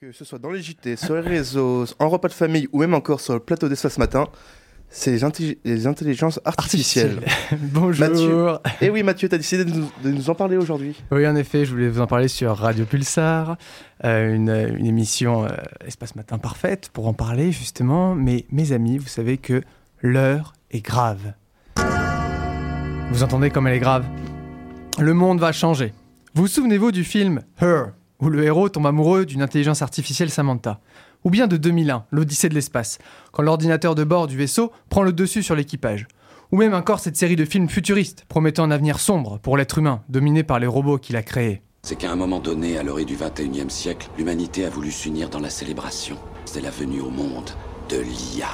Que ce soit dans les JT, sur les réseaux, en repas de famille ou même encore sur le plateau d'espace ce matin, c'est les, intelli- les intelligences artificielles. Bonjour. Mathieu. Et oui, Mathieu, tu as décidé de nous, de nous en parler aujourd'hui. Oui, en effet, je voulais vous en parler sur Radio Pulsar, euh, une, une émission euh, Espace Matin parfaite pour en parler justement. Mais mes amis, vous savez que l'heure est grave. Vous entendez comme elle est grave? Le monde va changer. Vous souvenez-vous du film Her, où le héros tombe amoureux d'une intelligence artificielle Samantha Ou bien de 2001, l'Odyssée de l'espace, quand l'ordinateur de bord du vaisseau prend le dessus sur l'équipage Ou même encore cette série de films futuristes promettant un avenir sombre pour l'être humain, dominé par les robots qu'il a créés C'est qu'à un moment donné, à l'orée du 21e siècle, l'humanité a voulu s'unir dans la célébration. C'est la venue au monde de l'IA.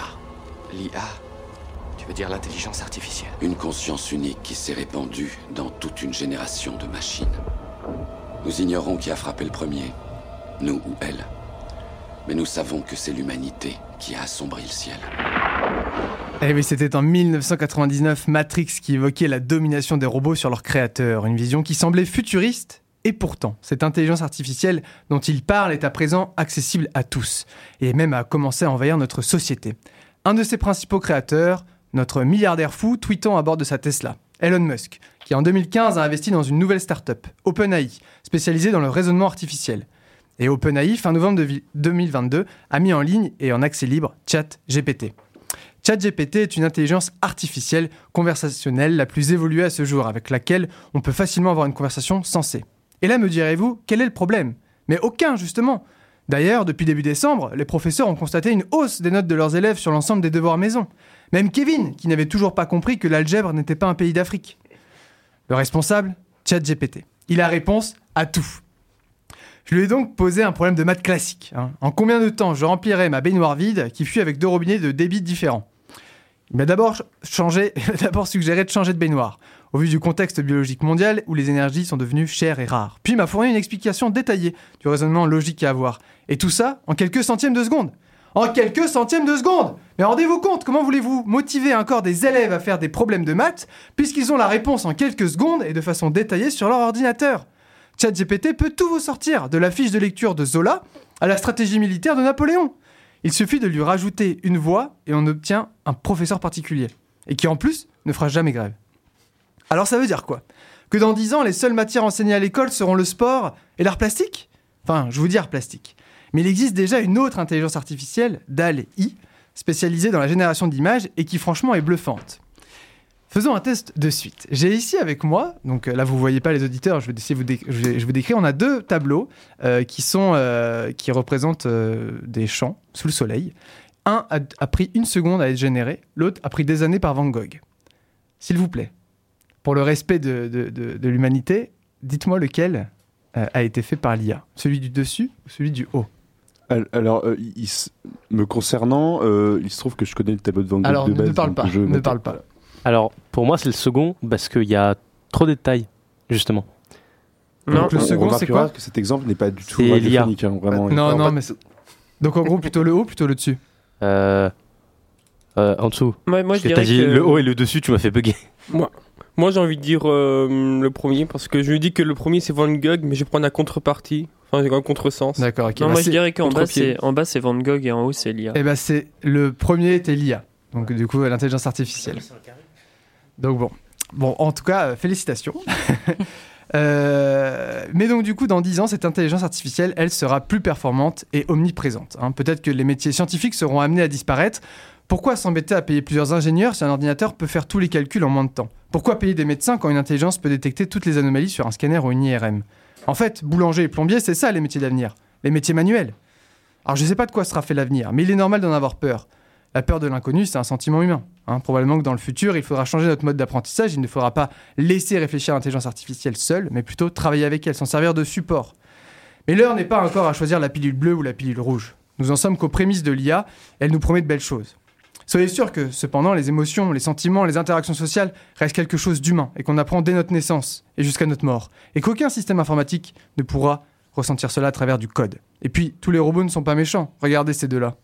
L'IA Tu veux dire l'intelligence artificielle? Une conscience unique qui s'est répandue dans toute une génération de machines. Nous ignorons qui a frappé le premier, nous ou elle. Mais nous savons que c'est l'humanité qui a assombri le ciel. Eh oui, c'était en 1999 Matrix qui évoquait la domination des robots sur leurs créateurs, une vision qui semblait futuriste. Et pourtant, cette intelligence artificielle dont il parle est à présent accessible à tous, et même a commencé à envahir notre société. Un de ses principaux créateurs, notre milliardaire fou tweetant à bord de sa Tesla, Elon Musk, qui en 2015 a investi dans une nouvelle start-up, OpenAI, spécialisée dans le raisonnement artificiel. Et OpenAI, fin novembre de vi- 2022, a mis en ligne et en accès libre ChatGPT. ChatGPT est une intelligence artificielle conversationnelle la plus évoluée à ce jour, avec laquelle on peut facilement avoir une conversation sensée. Et là, me direz-vous, quel est le problème? Mais aucun, justement. D'ailleurs, depuis début décembre, les professeurs ont constaté une hausse des notes de leurs élèves sur l'ensemble des devoirs maison. Même Kevin, qui n'avait toujours pas compris que l'algèbre n'était pas un pays d'Afrique. Le responsable ChatGPT. Il a réponse à tout. Je lui ai donc posé un problème de maths classique. hein. En combien de temps je remplirai ma baignoire vide qui fut avec deux robinets de débit différents? Il m'a d'abord suggéré de changer de baignoire, au vu du contexte biologique mondial où les énergies sont devenues chères et rares. Puis il m'a fourni une explication détaillée du raisonnement logique à avoir. Et tout ça en quelques centièmes de seconde. En quelques centièmes de seconde Mais rendez-vous compte, comment voulez-vous motiver encore des élèves à faire des problèmes de maths puisqu'ils ont la réponse en quelques secondes et de façon détaillée sur leur ordinateur? ChatGPT peut tout vous sortir, de la fiche de lecture de Zola à la stratégie militaire de Napoléon. Il suffit de lui rajouter une voix et on obtient un professeur particulier, et qui en plus ne fera jamais grève. Alors ça veut dire quoi? Que dans 10 ans, les seules matières enseignées à l'école seront le sport et l'art plastique? Enfin, je vous dis art plastique. Mais il existe déjà une autre intelligence artificielle, DAL-I, spécialisée dans la génération d'images et qui franchement est bluffante. Faisons un test de suite. J'ai ici avec moi, donc euh, là vous voyez pas les auditeurs, je vais essayer de vous, décrire. On a deux tableaux euh, qui sont euh, représentent des champs sous le soleil. Un a, pris une seconde à être généré, l'autre a pris des années par Van Gogh. S'il vous plaît, pour le respect de, l'humanité, dites-moi lequel a été fait par l'IA, celui du dessus ou celui du haut? Al- Alors, euh, il s- me concernant, euh, il se trouve que je connais le tableau de Van Gogh Alors de ne base. parle donc pas, je ne parle pas. Alors, pour moi, c'est le second parce qu'il y a trop de détails, justement. Donc le on second c'est quoi que cet exemple n'est pas du tout C'est radiophonique, hein, vraiment. Non Non, non pas mais c'est- donc en gros plutôt le haut plutôt le dessus. Euh, euh, en dessous. Ouais, moi, je que dirais t'as dit que- le haut et le dessus, tu m'as fait bugger. Moi, j'ai envie de dire euh, le premier parce que je lui dis que le premier c'est Van Gogh, mais je vais prendre la contrepartie. J'ai un contresens. D'accord. ok. Non, Bah, moi je c'est- dirais qu'en bas contre-pied. c'est en bas c'est Van Gogh et en haut c'est l'IA. Eh ben c'est le premier était l'IA. Donc du coup l'intelligence artificielle. Donc bon. Bon, en tout cas, euh, félicitations. Euh, mais donc du coup, dans 10 ans, cette intelligence artificielle, elle sera plus performante et omniprésente. hein. Peut-être que les métiers scientifiques seront amenés à disparaître. Pourquoi s'embêter à payer plusieurs ingénieurs si un ordinateur peut faire tous les calculs en moins de temps? Pourquoi payer des médecins quand une intelligence peut détecter toutes les anomalies sur un scanner ou une IRM En fait, boulanger et plombier, c'est ça les métiers d'avenir. Les métiers manuels. Alors je ne sais pas de quoi sera fait l'avenir, mais il est normal d'en avoir peur. La peur de l'inconnu, c'est un sentiment humain. hein. Probablement que dans le futur, il faudra changer notre mode d'apprentissage. Il ne faudra pas laisser réfléchir l'intelligence artificielle seule, mais plutôt travailler avec elle, s'en servir de support. Mais l'heure n'est pas encore à choisir la pilule bleue ou la pilule rouge. Nous en sommes qu'aux prémices de l'IA. Elle nous promet de belles choses. Soyez sûr que, cependant, les émotions, les sentiments, les interactions sociales restent quelque chose d'humain et qu'on apprend dès notre naissance et jusqu'à notre mort. Et qu'aucun système informatique ne pourra ressentir cela à travers du code. Et puis, tous les robots ne sont pas méchants. Regardez ces deux-là.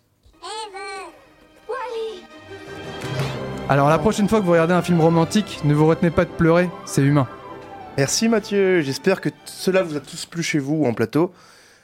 Alors la prochaine fois que vous regardez un film romantique, ne vous retenez pas de pleurer, c'est humain. Merci Mathieu, j'espère que cela vous a tous plu chez vous ou en plateau.